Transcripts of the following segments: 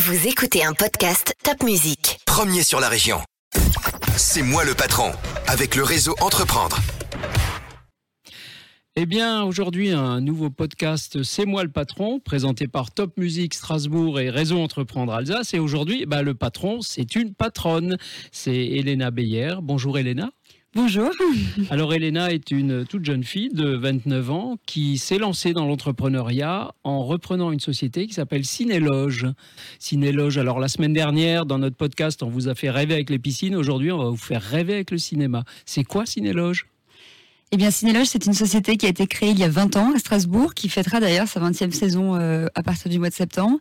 Vous écoutez un podcast Top Music. Premier sur la région. C'est moi le patron, avec le réseau Entreprendre. Eh bien, aujourd'hui, un nouveau podcast C'est moi le patron, présenté par Top Music Strasbourg et Réseau Entreprendre Alsace. Et aujourd'hui, bah, le patron, c'est une patronne. C'est Elena Beyer. Bonjour Elena. Bonjour. Alors Elena est une toute jeune fille de 29 ans qui s'est lancée dans l'entrepreneuriat en reprenant une société qui s'appelle Cinéloge. Cinéloge, alors la semaine dernière dans notre podcast on vous a fait rêver avec les piscines, aujourd'hui on va vous faire rêver avec le cinéma. C'est quoi Cinéloge? Eh bien, Cinéloge, c'est une société qui a été créée il y a 20 ans à Strasbourg, qui fêtera d'ailleurs sa 20e saison euh, à partir du mois de septembre.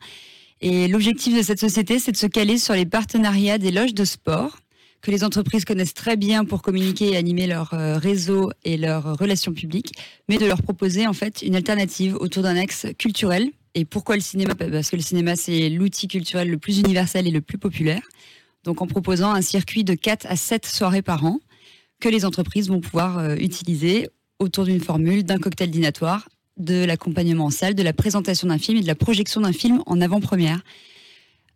Et l'objectif de cette société, c'est de se caler sur les partenariats des loges de sport que les entreprises connaissent très bien pour communiquer et animer leur euh, réseau et leurs relations publiques, mais de leur proposer en fait une alternative autour d'un axe culturel. Et pourquoi le cinéma? Parce que le cinéma, c'est l'outil culturel le plus universel et le plus populaire. Donc en proposant un circuit de 4 à 7 soirées par an que les entreprises vont pouvoir euh, utiliser autour d'une formule, d'un cocktail dînatoire, de l'accompagnement en salle, de la présentation d'un film et de la projection d'un film en avant-première,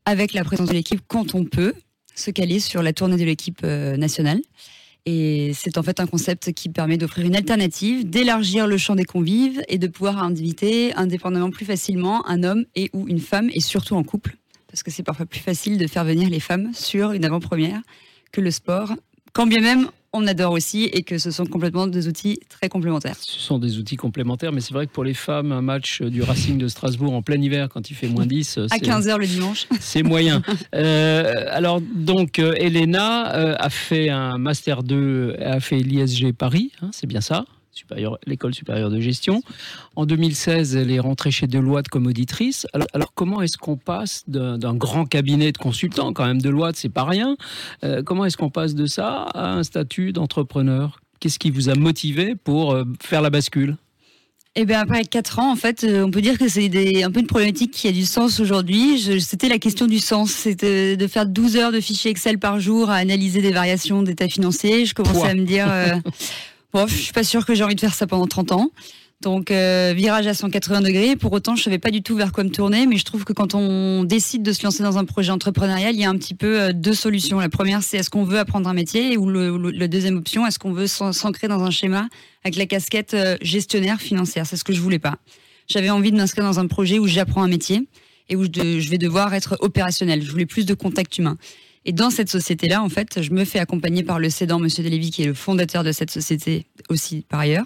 avec la présence de l'équipe quand on peut, se caler sur la tournée de l'équipe euh, nationale. Et c'est en fait un concept qui permet d'offrir une alternative, d'élargir le champ des convives et de pouvoir inviter indépendamment plus facilement un homme et ou une femme, et surtout en couple, parce que c'est parfois plus facile de faire venir les femmes sur une avant-première que le sport, quand bien même on adore aussi et que ce sont complètement des outils très complémentaires. Ce sont des outils complémentaires, mais c'est vrai que pour les femmes, un match du Racing de Strasbourg en plein hiver, quand il fait moins 10, à 15h le dimanche, c'est moyen. Euh, alors donc, euh, Elena euh, a fait un master 2, a fait l'ISG Paris, hein, c'est bien ça? L'école supérieure de gestion. En 2016, elle est rentrée chez Deloitte comme auditrice. Alors, comment est-ce qu'on passe d'un grand cabinet de consultants, quand même Deloitte, c'est pas rien. Euh, comment est-ce qu'on passe de ça à un statut d'entrepreneur? Qu'est-ce qui vous a motivé pour euh, faire la bascule? Eh bien, après 4 ans, en fait, euh, on peut dire que c'est un peu une problématique qui a du sens aujourd'hui. C'était la question du sens. C'était de faire 12 heures de fichiers Excel par jour à analyser des variations d'état financier. Je commençais à me dire, Bon, je suis pas sûre que j'ai envie de faire ça pendant 30 ans. Donc euh, virage à 180 degrés. Pour autant, je savais pas du tout vers quoi me tourner, mais je trouve que quand on décide de se lancer dans un projet entrepreneurial, il y a un petit peu euh, deux solutions. La première, c'est est-ce qu'on veut apprendre un métier, ou le, la deuxième option, est-ce qu'on veut s'ancrer dans un schéma avec la casquette euh, gestionnaire financière? C'est ce que je voulais pas. J'avais envie de m'inscrire dans un projet où j'apprends un métier et où je, je vais devoir être opérationnel. Je voulais plus de contact humain. Et dans cette société-là, en fait, je me fais accompagner par le cédant, Monsieur Delévy, qui est le fondateur de cette société aussi par ailleurs.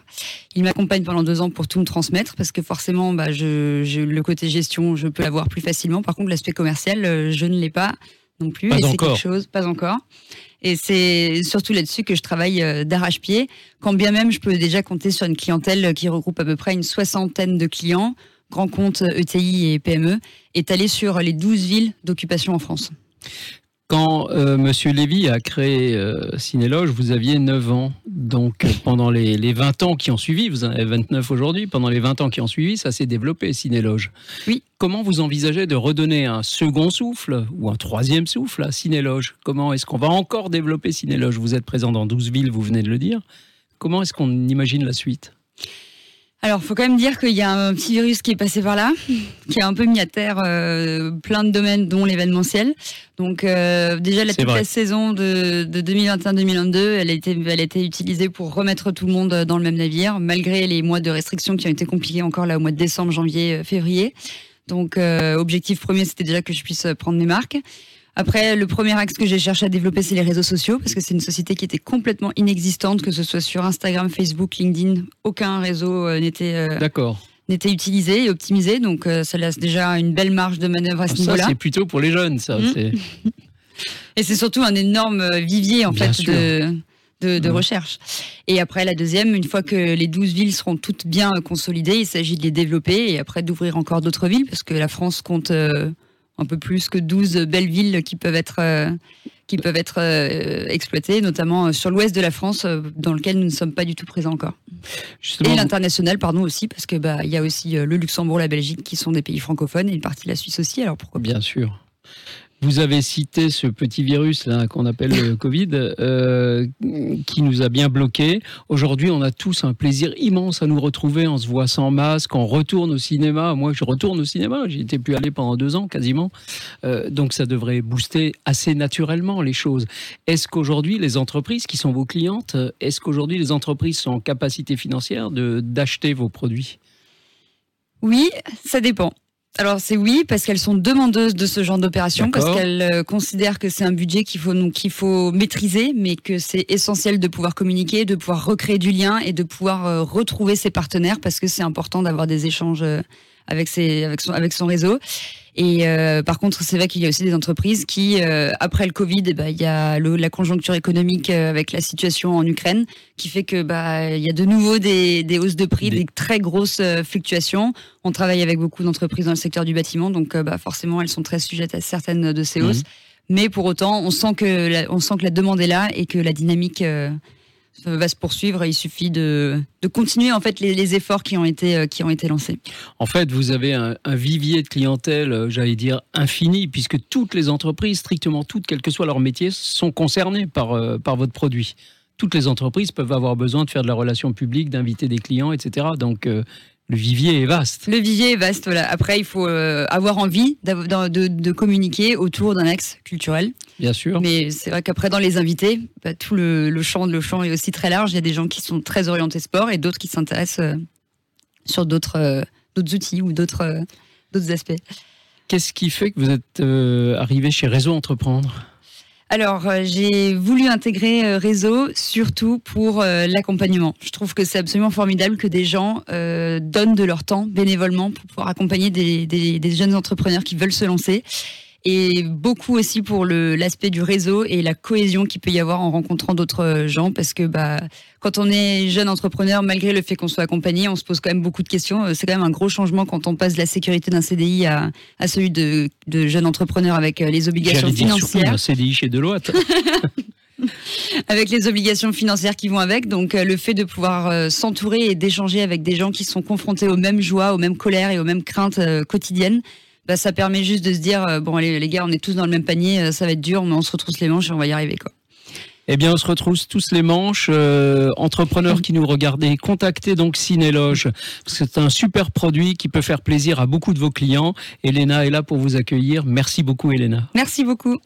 Il m'accompagne pendant deux ans pour tout me transmettre, parce que forcément, bah, je, le côté gestion, je peux l'avoir plus facilement. Par contre, l'aspect commercial, euh, je ne l'ai pas non plus. Pas et c'est quelque chose, pas encore. Et c'est surtout là-dessus que je travaille euh, d'arrache-pied. Quand bien même, je peux déjà compter sur une clientèle qui regroupe à peu près une soixantaine de clients, grands comptes ETI et PME, étalés sur les 12 villes d'occupation en France. Quand euh, Monsieur Lévy a créé euh, Cinéloge, vous aviez 9 ans. Donc euh, pendant les, les, 20 ans qui ont suivi, vous en avez 29 aujourd'hui, pendant les 20 ans qui ont suivi, ça s'est développé, Cinéloge. Oui. Comment vous envisagez de redonner un second souffle ou un troisième souffle à Cinéloge? Comment est-ce qu'on va encore développer Cinéloge? Vous êtes présent dans 12 villes, vous venez de le dire. Comment est-ce qu'on imagine la suite? Alors, faut quand même dire qu'il y a un petit virus qui est passé par là, qui a un peu mis à terre euh, plein de domaines, dont l'événementiel. Donc, euh, déjà, la, toute la saison de, de 2021-2022, elle a, été, elle a été utilisée pour remettre tout le monde dans le même navire, malgré les mois de restrictions qui ont été compliqués encore là au mois de décembre, janvier, février. Donc, euh, objectif premier, c'était déjà que je puisse prendre mes marques. Après, le premier axe que j'ai cherché à développer, c'est les réseaux sociaux, parce que c'est une société qui était complètement inexistante, que ce soit sur Instagram, Facebook, LinkedIn, aucun réseau euh, n'était euh, n'était utilisé et optimisé, donc euh, ça laisse déjà une belle marge de manœuvre à ce niveau-là. Ça, c'est plutôt pour les jeunes, ça. Mmh. et c'est surtout un énorme vivier, en fait, de, de, mmh. recherche. Et après, la deuxième, une fois que les 12 villes seront toutes bien consolidées, il s'agit de les développer et après d'ouvrir encore d'autres villes, parce que la France compte un peu plus que 12 belles villes qui peuvent être euh, qui peuvent être euh, exploitées, notamment euh, sur l'ouest de la France, dans lequel nous ne sommes pas du tout présents encore. et l'international, pardon aussi, parce que bah il y a aussi le Luxembourg, la Belgique, qui sont des pays francophones, et une partie de la Suisse aussi. Alors pourquoi Bien sûr. Vous avez cité ce petit virus là qu'on appelle le Covid, euh, qui nous a bien bloqués. Aujourd'hui, on a tous un plaisir immense à nous retrouver. On se voit sans masque, on retourne au cinéma. Moi, je retourne au cinéma. J'y étais plus allé pendant deux ans quasiment. Euh, donc, ça devrait booster assez naturellement les choses. Est-ce qu'aujourd'hui, les entreprises qui sont vos clientes, est-ce qu'aujourd'hui les entreprises sont en capacité financière de d'acheter vos produits? Oui, ça dépend. Alors c'est oui parce qu'elles sont demandeuses de ce genre d'opération parce qu'elles euh, considèrent que c'est un budget qu'il faut donc qu'il faut maîtriser mais que c'est essentiel de pouvoir communiquer, de pouvoir recréer du lien et de pouvoir euh, retrouver ses partenaires parce que c'est important d'avoir des échanges euh, avec ses avec son avec son réseau. Et euh, par contre, c'est vrai qu'il y a aussi des entreprises qui, euh, après le Covid, ben, il y a le- la conjoncture économique euh, avec la situation en Ukraine qui fait que bah il y a de nouveau des, des hausses de prix, Des- des, très grosses fluctuations. On travaille avec beaucoup d'entreprises dans le secteur du bâtiment, donc euh, bah, forcément elles sont très sujettes à certaines de ces Mhm. hausses. Mais pour autant, on sent que la, on sent que la demande est là et que la dynamique va se poursuivre. Il suffit de, de continuer en fait les, efforts qui ont été euh, qui ont été lancés. En fait, vous avez un, vivier de clientèle, euh, j'allais dire, infini, puisque toutes les entreprises, strictement toutes, quel que soit leur métier, sont concernées par, euh, par votre produit. Toutes les entreprises peuvent avoir besoin de faire de la relation publique, d'inviter des clients, etc. Donc, le vivier est vaste. Le vivier est vaste. Voilà. Après, il faut euh, avoir envie de, de, de communiquer autour d'un axe culturel. Bien sûr. Mais c'est vrai qu'après, dans les invités, bah, tout le, le champ, le champ est aussi très large. Il y a des gens qui sont très orientés sport et d'autres qui s'intéressent euh, sur d'autres euh, d'autres outils ou d'autres aspects. Qu'est-ce qui fait que vous êtes arrivé chez Réseau Entreprendre? Alors, euh, j'ai voulu intégrer euh, Réseau surtout pour euh, l'accompagnement. Je trouve que c'est absolument formidable que des gens donnent de leur temps bénévolement pour pouvoir accompagner des, des- des jeunes entrepreneurs qui veulent se lancer. Et beaucoup aussi pour le- l'aspect du réseau et la cohésion qu'il peut y avoir en rencontrant d'autres euh, gens. Parce que bah, quand on est jeune entrepreneur, malgré le fait qu'on soit accompagné, on se pose quand même beaucoup de questions. Euh, C'est quand même un gros changement quand on passe de la sécurité d'un CDI à, à celui de, de jeune entrepreneur avec euh, les obligations financières un CDI chez Deloitte. avec les obligations financières qui vont avec. Donc euh, le fait de pouvoir euh, s'entourer et d'échanger avec des gens qui sont confrontés aux mêmes joies, aux mêmes colères et aux mêmes craintes euh, quotidiennes, bah, ça permet juste de se dire euh, bon allez les gars, on est tous dans le même panier, euh, ça va être dur, mais on se retrousse les manches et on va y arriver quoi. Eh bien, on se retrouve tous les manches. Euh, entrepreneurs qui nous regardez, contactez donc Cinéloge. parce que C'est un super produit qui peut faire plaisir à beaucoup de vos clients. Elena est là pour vous accueillir. Merci beaucoup, Elena. Merci beaucoup.